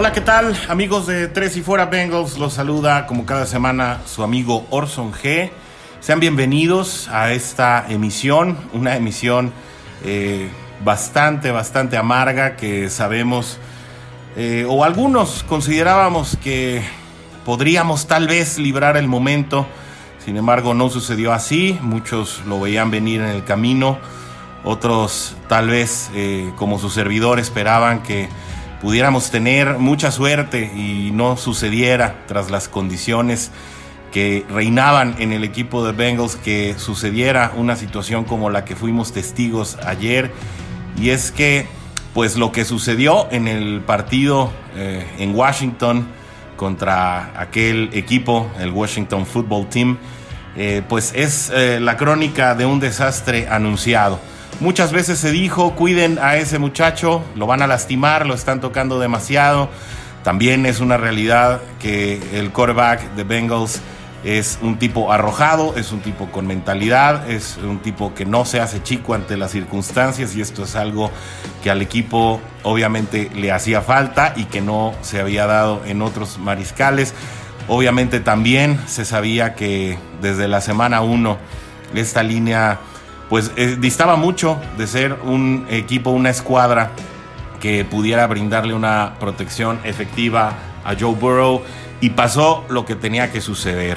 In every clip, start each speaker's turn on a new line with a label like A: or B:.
A: Hola, ¿qué tal? Amigos de Tres y Fuera Bengals, los saluda como cada semana su amigo Orson G. Sean bienvenidos a esta emisión, una emisión eh, bastante, bastante amarga que sabemos, eh, o algunos considerábamos que podríamos tal vez librar el momento, sin embargo no sucedió así, muchos lo veían venir en el camino, otros tal vez eh, como su servidor esperaban que pudiéramos tener mucha suerte y no sucediera tras las condiciones que reinaban en el equipo de Bengals que sucediera una situación como la que fuimos testigos ayer y es que pues lo que sucedió en el partido eh, en Washington contra aquel equipo, el Washington Football Team, eh, pues es eh, la crónica de un desastre anunciado. Muchas veces se dijo, cuiden a ese muchacho, lo van a lastimar, lo están tocando demasiado. También es una realidad que el quarterback de Bengals es un tipo arrojado, es un tipo con mentalidad, es un tipo que no se hace chico ante las circunstancias y esto es algo que al equipo obviamente le hacía falta y que no se había dado en otros mariscales. Obviamente también se sabía que desde la semana 1 esta línea pues eh, distaba mucho de ser un equipo, una escuadra que pudiera brindarle una protección efectiva a Joe Burrow y pasó lo que tenía que suceder.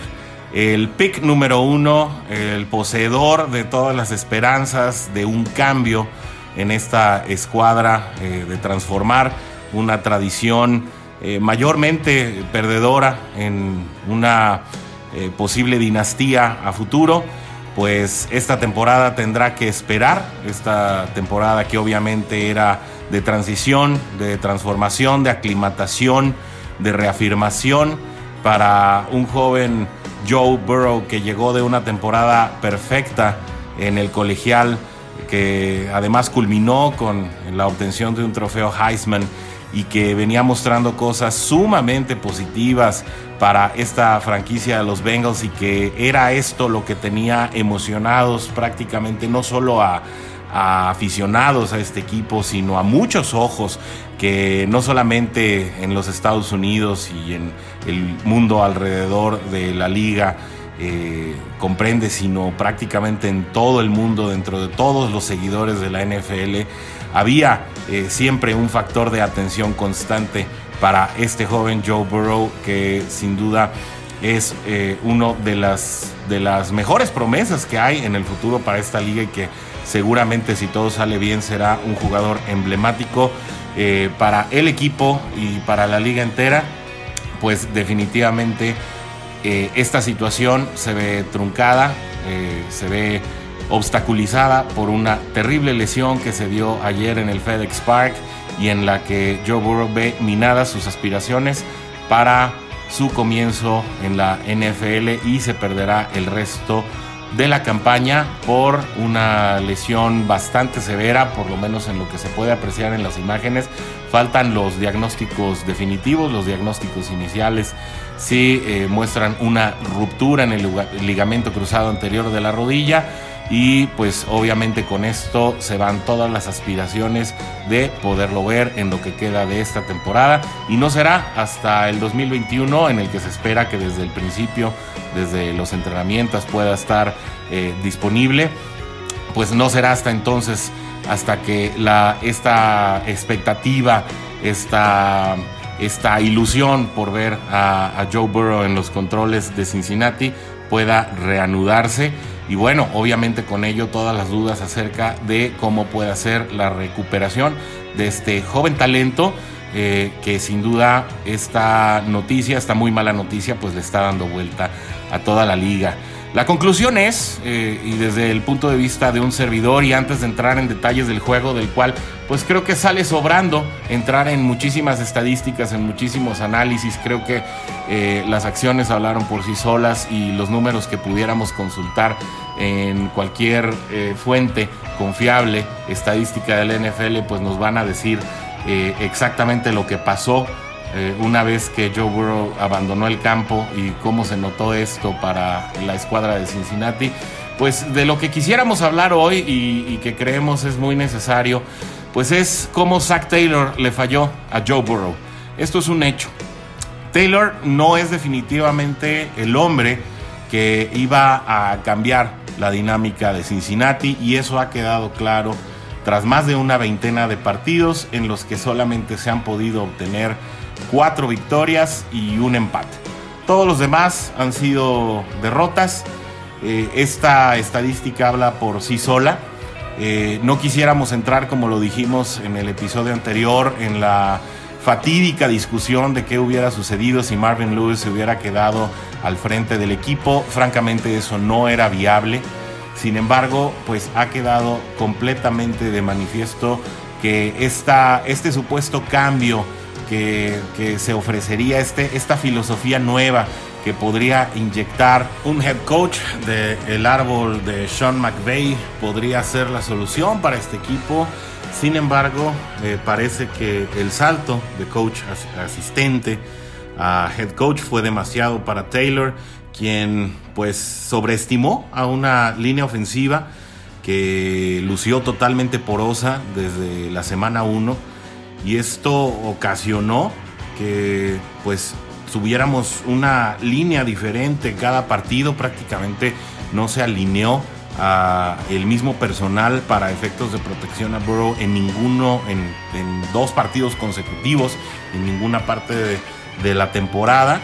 A: El pick número uno, el poseedor de todas las esperanzas de un cambio en esta escuadra, eh, de transformar una tradición eh, mayormente perdedora en una posible dinastía a futuro pues esta temporada tendrá que esperar, esta temporada que obviamente era de transición, de transformación, de aclimatación, de reafirmación para un joven Joe Burrow que llegó de una temporada perfecta en el colegial, que además culminó con la obtención de un trofeo Heisman y que venía mostrando cosas sumamente positivas para esta franquicia de los Bengals y que era esto lo que tenía emocionados prácticamente no solo a, aficionados a este equipo, sino a muchos ojos que no solamente en los Estados Unidos y en el mundo alrededor de la liga eh, comprende, sino prácticamente en todo el mundo, dentro de todos los seguidores de la NFL, había eh, siempre un factor de atención constante para este joven Joe Burrow que sin duda es eh, uno de las, de las mejores promesas que hay en el futuro para esta liga y que seguramente si todo sale bien será un jugador emblemático eh, para el equipo y para la liga entera, pues definitivamente esta situación se ve truncada, se ve obstaculizada por una terrible lesión que se dio ayer en el FedEx Park y en la que Joe Burrow ve minadas sus aspiraciones para su comienzo en la NFL y se perderá el resto de la campaña por una lesión bastante severa, por lo menos en lo que se puede apreciar en las imágenes. Faltan los diagnósticos definitivos, los diagnósticos iniciales sí eh, muestran una ruptura en el ligamento cruzado anterior de la rodilla y pues obviamente con esto se van todas las aspiraciones de poderlo ver en lo que queda de esta temporada. Y no será hasta el 2021 en el que se espera que desde el principio, desde los entrenamientos pueda estar eh, disponible, pues no será hasta entonces hasta que la, esta expectativa, esta, esta ilusión por ver a, a Joe Burrow en los controles de Cincinnati pueda reanudarse y bueno, obviamente con ello todas las dudas acerca de cómo puede ser la recuperación de este joven talento eh, que sin duda esta noticia, esta muy mala noticia, pues le está dando vuelta a toda la liga. La conclusión es, eh, y desde el punto de vista de un servidor y antes de entrar en detalles del juego, del cual pues creo que sale sobrando entrar en muchísimas estadísticas, en muchísimos análisis, creo que eh, las acciones hablaron por sí solas y los números que pudiéramos consultar en cualquier eh, fuente confiable, estadística del NFL, pues nos van a decir exactamente lo que pasó eh, una vez que Joe Burrow abandonó el campo y cómo se notó esto para la escuadra de Cincinnati, pues de lo que quisiéramos hablar hoy y, que creemos es muy necesario, pues es cómo Zach Taylor le falló a Joe Burrow. esto es un hecho. Taylor no es definitivamente el hombre que iba a cambiar la dinámica de Cincinnati y eso ha quedado claro tras más de una veintena de partidos en los que solamente se han podido obtener cuatro victorias y un empate. Todos los demás han sido derrotas. Eh, esta estadística habla por sí sola. Eh, no quisiéramos entrar, como lo dijimos en el episodio anterior, en la fatídica discusión de qué hubiera sucedido si Marvin Lewis se hubiera quedado al frente del equipo. Francamente eso no era viable. Sin embargo, pues ha quedado completamente de manifiesto que esta, este supuesto cambio que, se ofrecería, este, esta filosofía nueva que podría inyectar un head coach del árbol de Sean McVay podría ser la solución para este equipo. Sin embargo, eh, parece que el salto de coach asistente a head coach fue demasiado para Taylor, quien pues sobreestimó a una línea ofensiva que lució totalmente porosa desde la semana 1 y esto ocasionó que pues tuviéramos una línea diferente. Cada partido prácticamente no se alineó a el mismo personal para efectos de protección a Burrow en ninguno en, dos partidos consecutivos en ninguna parte de, la temporada.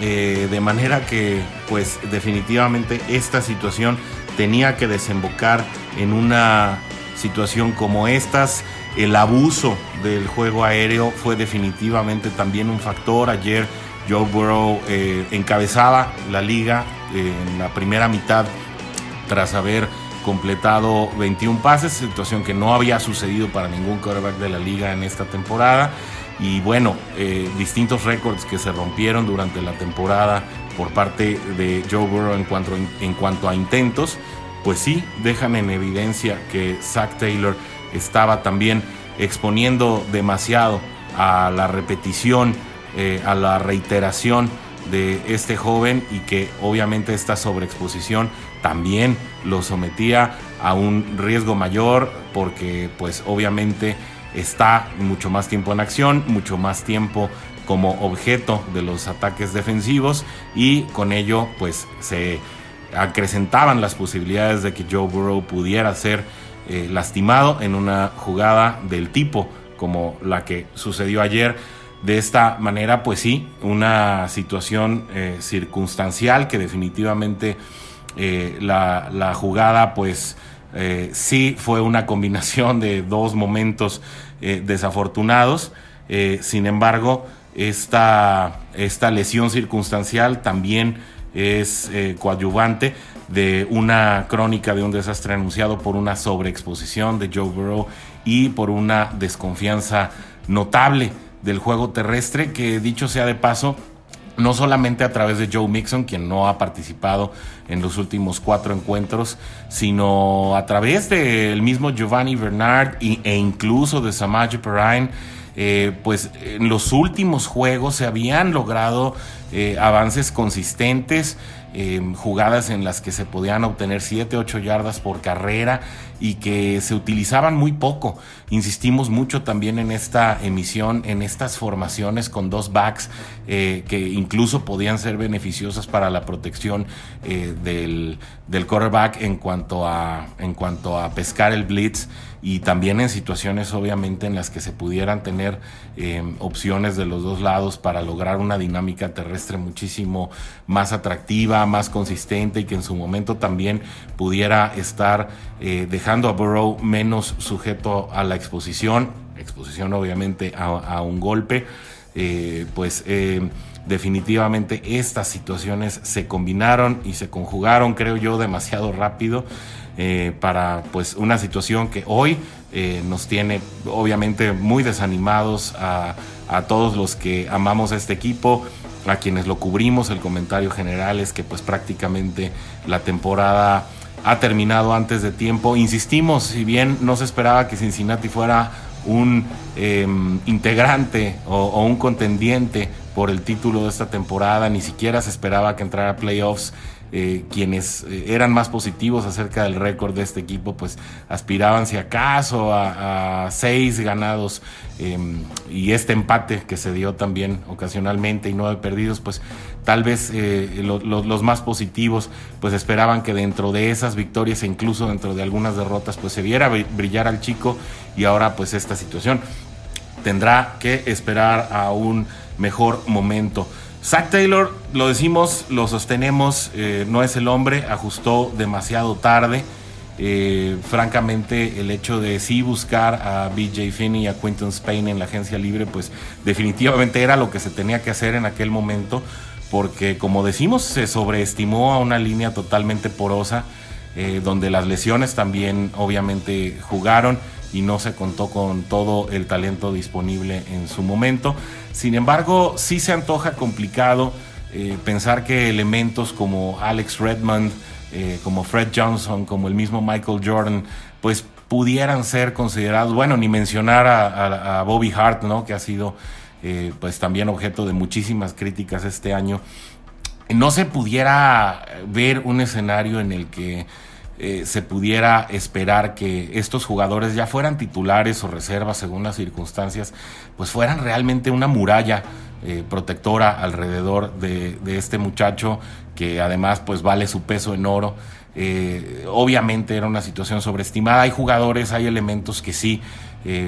A: Eh, de manera que pues definitivamente esta situación tenía que desembocar en una situación como estas el abuso del juego aéreo fue definitivamente también un factor ayer Joe Burrow eh, encabezaba la liga en la primera mitad tras haber completado 21 pases, situación que no había sucedido para ningún quarterback de la liga en esta temporada. Y bueno, eh, distintos récords que se rompieron durante la temporada por parte de Joe Burrow en cuanto, en cuanto a intentos, pues sí, dejan en evidencia que Zach Taylor estaba también exponiendo demasiado a la repetición eh, a la reiteración de este joven y que obviamente esta sobreexposición también lo sometía a un riesgo mayor porque pues obviamente está mucho más tiempo en acción, mucho más tiempo como objeto de los ataques defensivos y con ello pues se acrecentaban las posibilidades de que Joe Burrow pudiera ser eh, lastimado en una jugada del tipo como la que sucedió ayer de esta manera, pues sí, una situación eh, circunstancial que definitivamente eh, la, jugada, pues sí fue una combinación de dos momentos desafortunados. sin embargo, esta, esta, lesión circunstancial también es coadyuvante de una crónica de un desastre anunciado por una sobreexposición de Joe Burrow y por una desconfianza notable del juego terrestre, que dicho sea de paso, no solamente a través de Joe Mixon, quien no ha participado en los últimos cuatro encuentros, sino a través del mismo Giovanni Bernard e incluso de Samaje Perrine. Eh, pues en los últimos juegos se habían logrado eh, avances consistentes, eh, jugadas en las que se podían obtener 7, 8 yardas por carrera y que se utilizaban muy poco. Insistimos mucho también en esta emisión, en estas formaciones con dos backs eh, que incluso podían ser beneficiosas para la protección eh, del, del quarterback en cuanto, a, en cuanto a pescar el blitz y también en situaciones obviamente en las que se pudieran tener eh, opciones de los dos lados para lograr una dinámica terrestre muchísimo más atractiva, más consistente y que en su momento también pudiera estar dejando a Burrow menos sujeto a la exposición, exposición obviamente a, un golpe, eh, pues eh, definitivamente estas situaciones se combinaron y se conjugaron, creo yo, demasiado rápido eh, para pues una situación que hoy nos tiene obviamente muy desanimados a, a todos los que amamos a este equipo a quienes lo cubrimos, el comentario general es que pues prácticamente la temporada ha terminado antes de tiempo. Insistimos, si bien no se esperaba que Cincinnati fuera un em, integrante o, un contendiente por el título de esta temporada, ni siquiera se esperaba que entrara a playoffs. Eh, quienes eh, eran más positivos acerca del récord de este equipo, pues aspiraban si acaso a, seis ganados em, y este empate que se dio también ocasionalmente y nueve perdidos, pues tal vez eh, los más positivos pues esperaban que dentro de esas victorias e incluso dentro de algunas derrotas pues se viera brillar al chico y ahora pues esta situación tendrá que esperar a un mejor momento. Zach Taylor, lo decimos, lo sostenemos, eh, no es el hombre, ajustó demasiado tarde. Eh, francamente, el hecho de sí buscar a BJ Finney y a Quinton Spain en la agencia libre, pues definitivamente era lo que se tenía que hacer en aquel momento, porque como decimos, se sobreestimó a una línea totalmente porosa, eh, donde las lesiones también obviamente jugaron y no se contó con todo el talento disponible en su momento. Sin embargo, sí se antoja complicado eh, pensar que elementos como Alex Redmond, eh, como Fred Johnson, como el mismo Michael Jordan, pues pudieran ser considerados, bueno, ni mencionar a, Bobby Hart, ¿no? Que ha sido eh, pues también objeto de muchísimas críticas este año. No se pudiera ver un escenario en el que eh, se pudiera esperar que estos jugadores ya fueran titulares o reservas según las circunstancias, pues fueran realmente una muralla eh, protectora alrededor de, este muchacho que además pues vale su peso en oro. Eh, obviamente era una situación sobreestimada. Hay jugadores, hay elementos que sí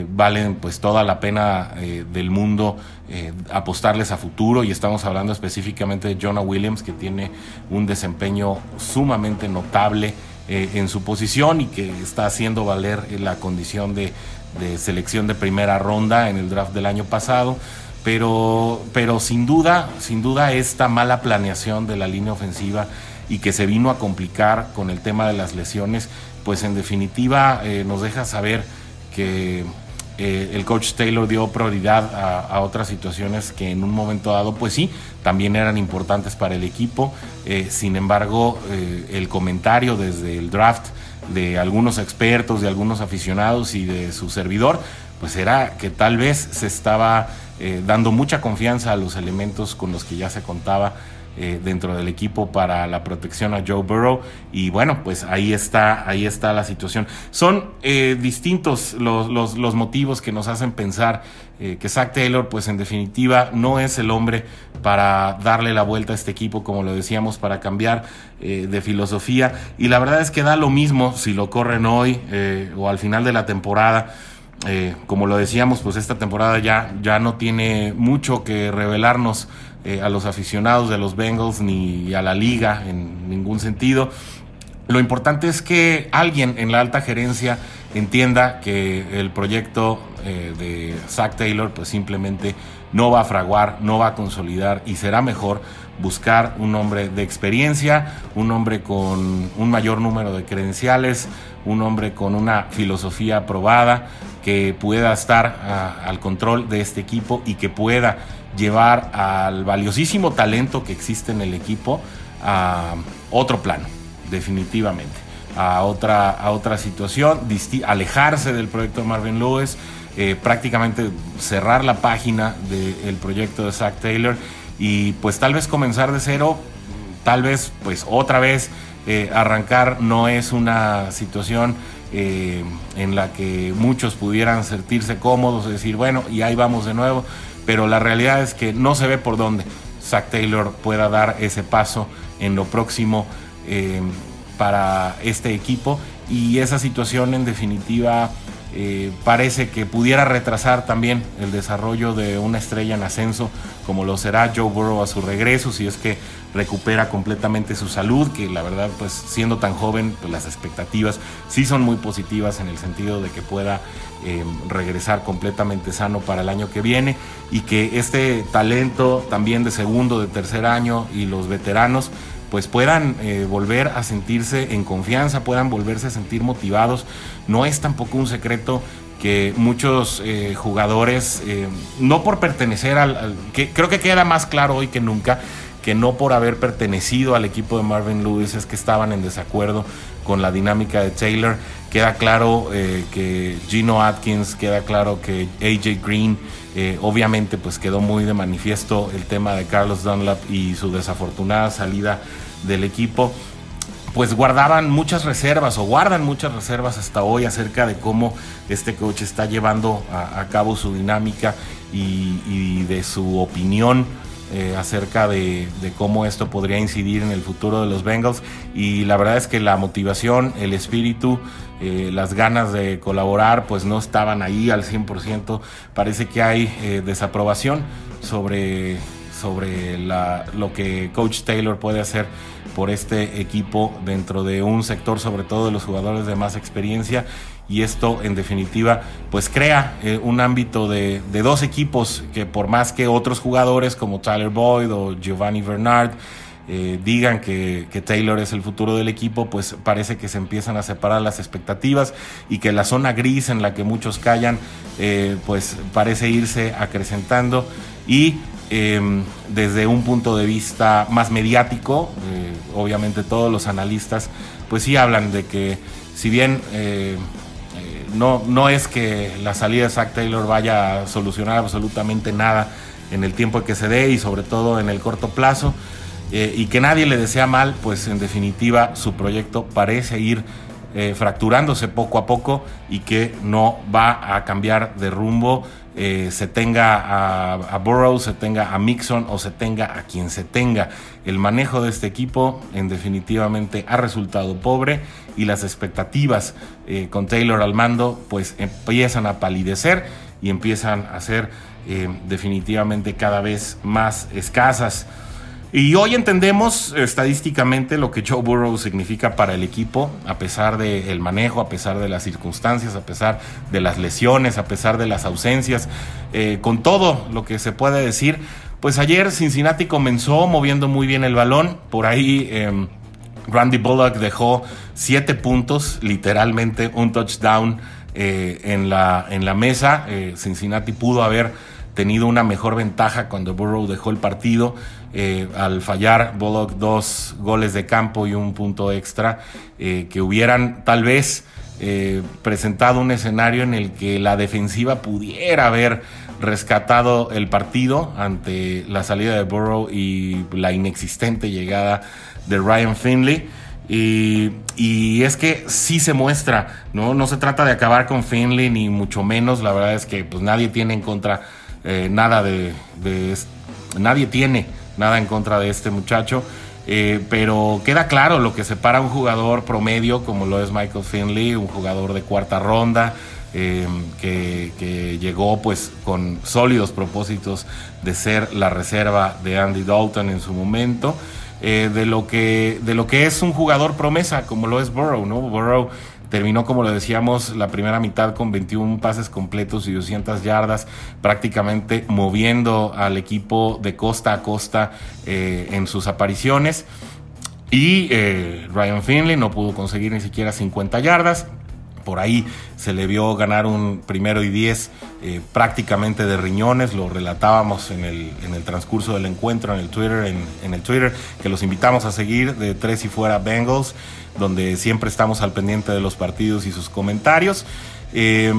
A: valen pues toda la pena del mundo apostarles a futuro y estamos hablando específicamente de Jonah Williams que tiene un desempeño sumamente notable eh, en su posición y que está haciendo valer la condición de, selección de primera ronda en el draft del año pasado. Pero, pero sin duda, sin duda esta mala planeación de la línea ofensiva y que se vino a complicar con el tema de las lesiones, pues en definitiva eh, nos deja saber que eh, el coach Taylor dio prioridad a, otras situaciones que en un momento dado, pues sí, también eran importantes para el equipo. Eh, sin embargo, eh, el comentario desde el draft de algunos expertos, de algunos aficionados y de su servidor, pues era que tal vez se estaba dando mucha confianza a los elementos con los que ya se contaba eh, dentro del equipo para la protección a Joe Burrow. Y bueno, pues ahí está, ahí está la situación. Son eh, distintos los, los, motivos que nos hacen pensar eh, que Zach Taylor, pues en definitiva, no es el hombre para darle la vuelta a este equipo, como lo decíamos, para cambiar de filosofía. Y la verdad es que da lo mismo si lo corren hoy o al final de la temporada. Como lo decíamos, pues esta temporada ya, ya no tiene mucho que revelarnos eh, a los aficionados de los Bengals ni a la liga en ningún sentido. Lo importante es que alguien en la alta gerencia entienda que el proyecto eh, de Zach Taylor pues simplemente no va a fraguar, no va a consolidar y será mejor buscar un hombre de experiencia, un hombre con un mayor número de credenciales, un hombre con una filosofía aprobada que pueda estar ah, al control de este equipo y que pueda llevar al valiosísimo talento que existe en el equipo a otro plano, definitivamente, a otra, a otra situación, alejarse del proyecto de Marvin Lewis, eh, prácticamente cerrar la página del proyecto de Zach Taylor y pues tal vez comenzar de cero, tal vez pues otra vez eh, arrancar no es una situación eh, en la que muchos pudieran sentirse cómodos, decir, bueno, y ahí vamos de nuevo, pero la realidad es que no se ve por dónde Zach Taylor pueda dar ese paso en lo próximo eh, para este equipo. Y esa situación en definitiva parece que pudiera retrasar también el desarrollo de una estrella en ascenso, como lo será Joe Burrow a su regreso, si es que recupera completamente su salud, que la verdad, pues siendo tan joven, pues las expectativas sí son muy positivas en el sentido de que pueda eh, regresar completamente sano para el año que viene y que este talento también de segundo, de tercer año y los veteranos, pues puedan eh, volver a sentirse en confianza, puedan volverse a sentir motivados. No es tampoco un secreto que muchos eh, jugadores, no por pertenecer al, que creo que queda más claro hoy que nunca, que no por haber pertenecido al equipo de Marvin Lewis es que estaban en desacuerdo con la dinámica de Taylor. Queda claro que Gino Atkins, queda claro que AJ Green, obviamente pues quedó muy de manifiesto el tema de Carlos Dunlap y su desafortunada salida del equipo, pues guardaban muchas reservas o guardan muchas reservas hasta hoy acerca de cómo este coach está llevando a, cabo su dinámica y, de su opinión eh, acerca de, cómo esto podría incidir en el futuro de los Bengals. Y la verdad es que la motivación, el espíritu, eh, las ganas de colaborar, pues no estaban ahí al 100%. Parece que hay eh, desaprobación sobre, sobre lo que Coach Taylor puede hacer por este equipo dentro de un sector, sobre todo de los jugadores de más experiencia. Y esto, en definitiva, pues crea eh, un ámbito de, dos equipos que por más que otros jugadores como Tyler Boyd o Giovanni Bernard eh, digan que, Taylor es el futuro del equipo, pues parece que se empiezan a separar las expectativas y que la zona gris en la que muchos callan, eh, pues parece irse acrecentando y Em, desde un punto de vista más mediático, eh, obviamente todos los analistas, pues sí hablan de que si bien eh, eh, no, no es que la salida de Zach Taylor vaya a solucionar absolutamente nada en el tiempo que se dé y sobre todo en el corto plazo, y que nadie le desea mal, pues en definitiva su proyecto parece ir fracturándose poco a poco y que no va a cambiar de rumbo eh, se tenga a, a, Burrow, se tenga a Mixon o se tenga a quien se tenga. El manejo de este equipo en definitivamente ha resultado pobre y las expectativas eh, con Taylor al mando pues empiezan a palidecer y empiezan a ser eh, definitivamente cada vez más escasas. Y hoy entendemos estadísticamente lo que Joe Burrow significa para el equipo, a pesar del manejo, a pesar de las circunstancias, a pesar de las lesiones, a pesar de las ausencias, eh, con todo lo que se puede decir. Pues ayer Cincinnati comenzó moviendo muy bien el balón, por ahí em, Randy Bullock dejó siete puntos, literalmente un touchdown eh, en, la, en la mesa. Eh, Cincinnati pudo haber tenido una mejor ventaja cuando Burrow dejó el partido. Eh, al fallar Bullock dos goles de campo y un punto extra, eh, que hubieran tal vez eh, presentado un escenario en el que la defensiva pudiera haber rescatado el partido ante la salida de Burrow y la inexistente llegada de Ryan Finley. Y, es que sí se muestra, ¿no? No se trata de acabar con Finley, ni mucho menos. La verdad es que pues, nadie tiene en contra nada de, de, Nadie tiene nada en contra de este muchacho. Eh, pero queda claro lo que separa un jugador promedio como lo es Michael Finley, un jugador de cuarta ronda, eh, que, llegó pues con sólidos propósitos de ser la reserva de Andy Dalton en su momento, eh, de, lo que, de lo que es un jugador promesa como lo es Burrow, ¿no? Burrow Terminó, como lo decíamos, la primera mitad con 21 pases completos y 200 yardas, prácticamente moviendo al equipo de costa a costa eh, en sus apariciones. Y eh, Ryan Finley no pudo conseguir ni siquiera 50 yardas. Por ahí se le vio ganar un primero y 10 eh, prácticamente de riñones. Lo relatábamos en el, en el transcurso del encuentro en el Twitter, en, en, el Twitter, que los invitamos a seguir de tres y fuera Bengals donde siempre estamos al pendiente de los partidos y sus comentarios. Eh,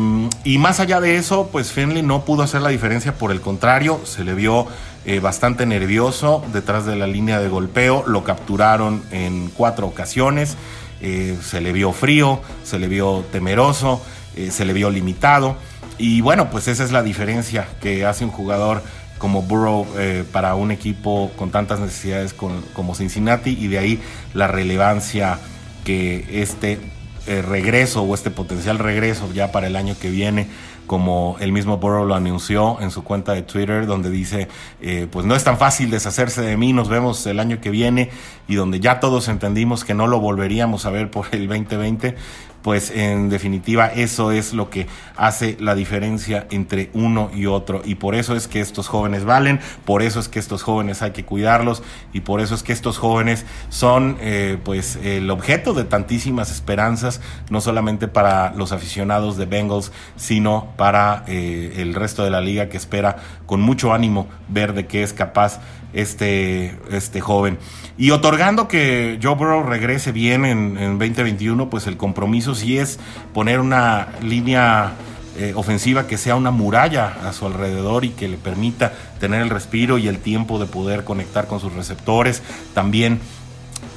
A: y más allá de eso, pues Finley no pudo hacer la diferencia, por el contrario, se le vio eh, bastante nervioso detrás de la línea de golpeo, lo capturaron en cuatro ocasiones, eh, se le vio frío, se le vio temeroso, se le vio limitado. Y bueno, pues esa es la diferencia que hace un jugador como Burrow para un equipo con tantas necesidades como Cincinnati y de ahí la relevancia que este eh, regreso o este potencial regreso ya para el año que viene, como el mismo Burrow lo anunció en su cuenta de Twitter, donde dice, eh, pues no es tan fácil deshacerse de mí, nos vemos el año que viene, y donde ya todos entendimos que no lo volveríamos a ver por el 2020, pues en definitiva eso es lo que hace la diferencia entre uno y otro. Y por eso es que estos jóvenes valen, por eso es que estos jóvenes hay que cuidarlos y por eso es que estos jóvenes son eh, pues el objeto de tantísimas esperanzas, no solamente para los aficionados de Bengals, sino para eh, el resto de la liga que espera con mucho ánimo ver de qué es capaz este, este joven. Y otorgando que Joe Burrow regrese bien en, 2021, pues el compromiso sí es poner una línea eh, ofensiva que sea una muralla a su alrededor y que le permita tener el respiro y el tiempo de poder conectar con sus receptores. También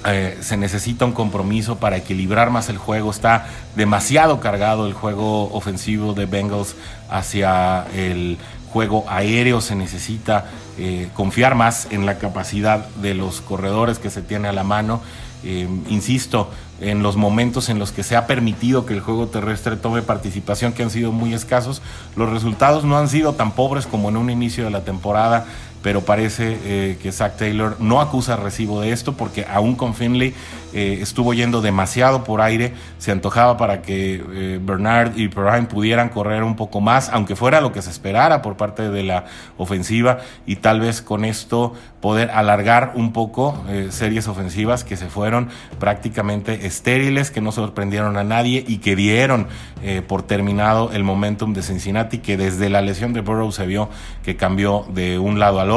A: eh, se necesita un compromiso para equilibrar más el juego. Está demasiado cargado el juego ofensivo de Bengals hacia el juego aéreo. Se necesita eh, confiar más en la capacidad de los corredores que se tiene a la mano. Eh, insisto, en los momentos en los que se ha permitido que el juego terrestre tome participación, que han sido muy escasos, los resultados no han sido tan pobres como en un inicio de la temporada pero parece eh, que Zach Taylor no acusa recibo de esto porque aún con Finley eh, estuvo yendo demasiado por aire, se antojaba para que eh, Bernard y Perrine pudieran correr un poco más, aunque fuera lo que se esperara por parte de la ofensiva y tal vez con esto poder alargar un poco series ofensivas que se fueron prácticamente estériles, que no sorprendieron a nadie y que dieron por terminado el momentum de Cincinnati, que desde la lesión de Burrow se vio que cambió de un lado al otro.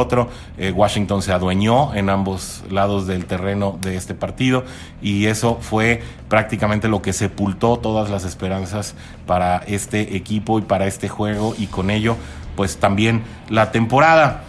A: Eh, Washington se adueñó en ambos lados del terreno de este partido y eso fue prácticamente lo que sepultó todas las esperanzas para este equipo y para este juego y con ello pues también la temporada.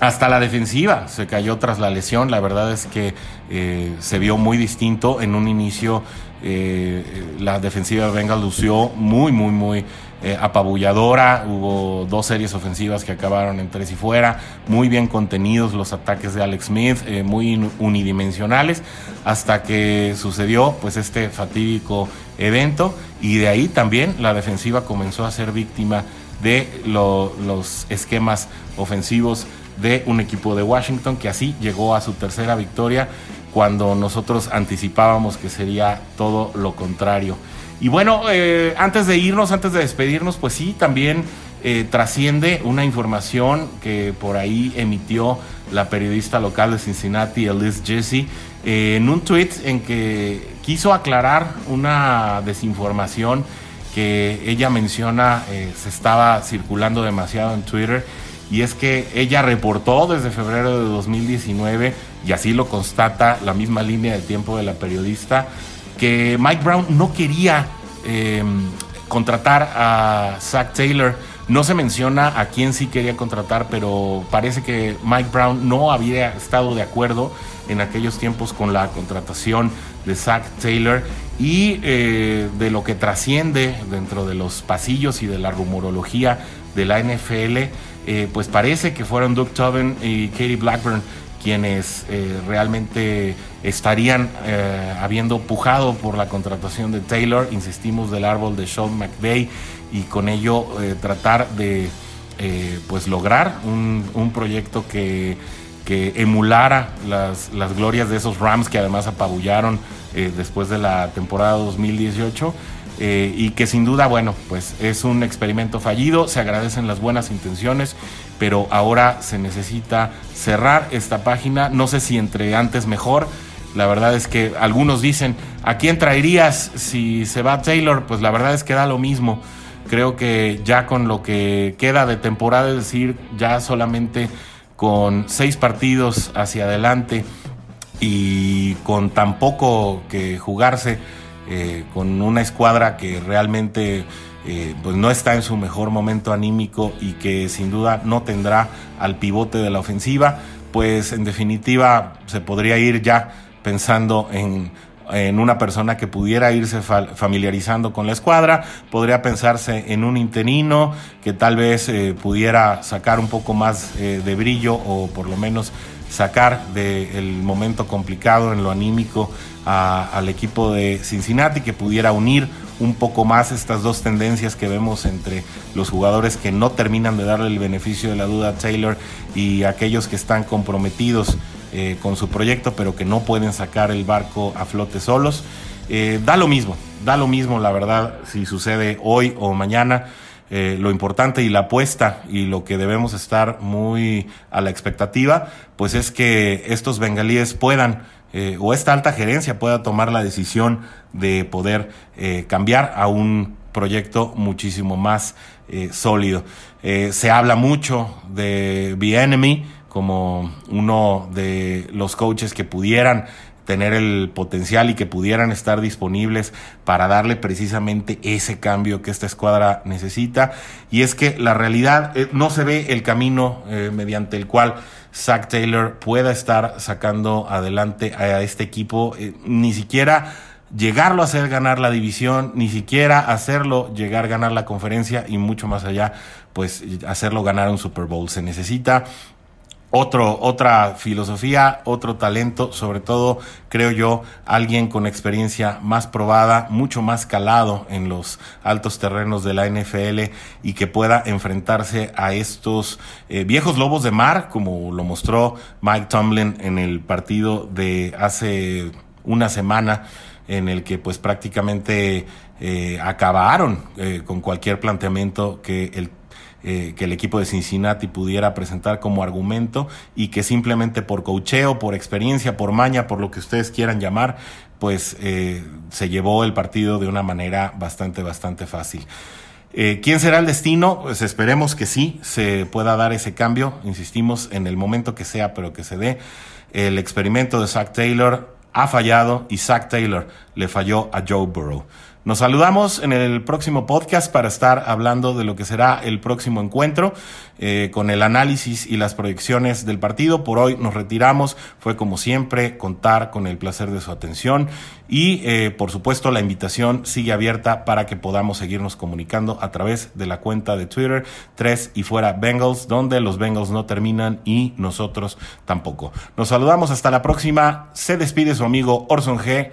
A: Hasta la defensiva se cayó tras la lesión. La verdad es que eh, se vio muy distinto. En un inicio, eh, la defensiva de Bengals lució muy, muy, muy eh, apabulladora. Hubo dos series ofensivas que acabaron en tres y fuera. Muy bien contenidos los ataques de Alex Smith, eh, muy unidimensionales. Hasta que sucedió pues este fatídico evento. Y de ahí también la defensiva comenzó a ser víctima de los esquemas ofensivos de un equipo de Washington que así llegó a su tercera victoria cuando nosotros anticipábamos que sería todo lo contrario. Y bueno, eh, antes de irnos, antes de despedirnos, pues sí, también eh, trasciende una información que por ahí emitió la periodista local de Cincinnati, Elise Jesse, eh, en un tweet en que quiso aclarar una desinformación que ella menciona se estaba circulando demasiado en Twitter y es que ella reportó desde febrero de 2019 y así lo constata la misma línea de tiempo de la periodista que Mike Brown no quería em, contratar a Zach Taylor. No se menciona a quién sí quería contratar, pero parece que Mike Brown no había estado de acuerdo en aquellos tiempos con la contratación de Zach Taylor y eh, de lo que trasciende dentro de los pasillos y de la rumorología de la NFL, eh, pues parece que fueron Doug Tobin y Katie Blackburn quienes eh, realmente estarían eh, habiendo pujado por la contratación de Taylor, insistimos, del árbol de Sean McVay y con ello eh, tratar de pues lograr un, proyecto que, que emulara las, las, glorias de esos Rams que además apabullaron después de la temporada 2018. y que sin duda, bueno, pues es un experimento fallido, se agradecen las buenas intenciones, pero ahora se necesita cerrar esta página. No sé si entre antes mejor. La verdad es que algunos dicen, ¿a quién traerías si se va Taylor? Pues la verdad es que da lo mismo. Creo que ya con lo que queda de temporada, es decir, ya solamente con seis partidos hacia adelante y con tan poco que jugarse, eh, con una escuadra que realmente eh, pues no está en su mejor momento anímico y que sin duda no tendrá al pivote de la ofensiva, pues en definitiva se podría ir ya pensando en, una persona que pudiera irse familiarizando con la escuadra, podría pensarse en un interino que tal vez eh, pudiera sacar un poco más eh, de brillo o por lo menos sacar del momento complicado en lo anímico al equipo de Cincinnati, que pudiera unir un poco más estas dos tendencias que vemos entre los jugadores que no terminan de darle el beneficio de la duda a Taylor y aquellos que están comprometidos eh, con su proyecto pero que no pueden sacar el barco a flote solos. Eh, da lo mismo, da lo mismo la verdad si sucede hoy o mañana. Eh, lo importante y la apuesta y lo que debemos estar muy a la expectativa, pues es que estos bengalíes puedan eh, o esta alta gerencia pueda tomar la decisión de poder eh, cambiar a un proyecto muchísimo más eh, sólido. se habla mucho de The Enemy como uno de los coaches que pudieran tener el potencial y que pudieran estar disponibles para darle precisamente ese cambio que esta escuadra necesita. Y es que la realidad no se ve el camino mediante el cual Zach Taylor pueda estar sacando adelante a este equipo, eh, ni siquiera llegarlo a hacer ganar la división, ni siquiera hacerlo llegar a ganar la conferencia y mucho más allá, pues hacerlo ganar un Super Bowl. Se necesita otro, otra filosofía, otro talento, sobre todo, creo yo, alguien con experiencia más probada, mucho más calado en los altos terrenos de la NFL y que pueda enfrentarse a estos eh, viejos lobos de mar, como lo mostró Mike Tomlin en el partido de hace una semana en el que pues prácticamente eh, acabaron eh, con cualquier planteamiento que el eh, que el equipo de Cincinnati pudiera presentar como argumento y que simplemente por cocheo, por experiencia, por maña, por lo que ustedes quieran llamar, pues eh, se llevó el partido de una manera bastante, bastante fácil. Eh, ¿Quién será el destino? Pues esperemos que sí se pueda dar ese cambio, insistimos, en el momento que sea, pero que se dé. El experimento de Zach Taylor ha fallado y Zach Taylor le falló a Joe Burrow. Nos saludamos en el próximo podcast para estar hablando de lo que será el próximo encuentro eh, con el análisis y las proyecciones del partido. Por hoy nos retiramos. Fue como siempre contar con el placer de su atención y eh, por supuesto la invitación sigue abierta para que podamos seguirnos comunicando a través de la cuenta de Twitter 3 y fuera Bengals donde los Bengals no terminan y nosotros tampoco. Nos saludamos hasta la próxima. Se despide su amigo Orson G.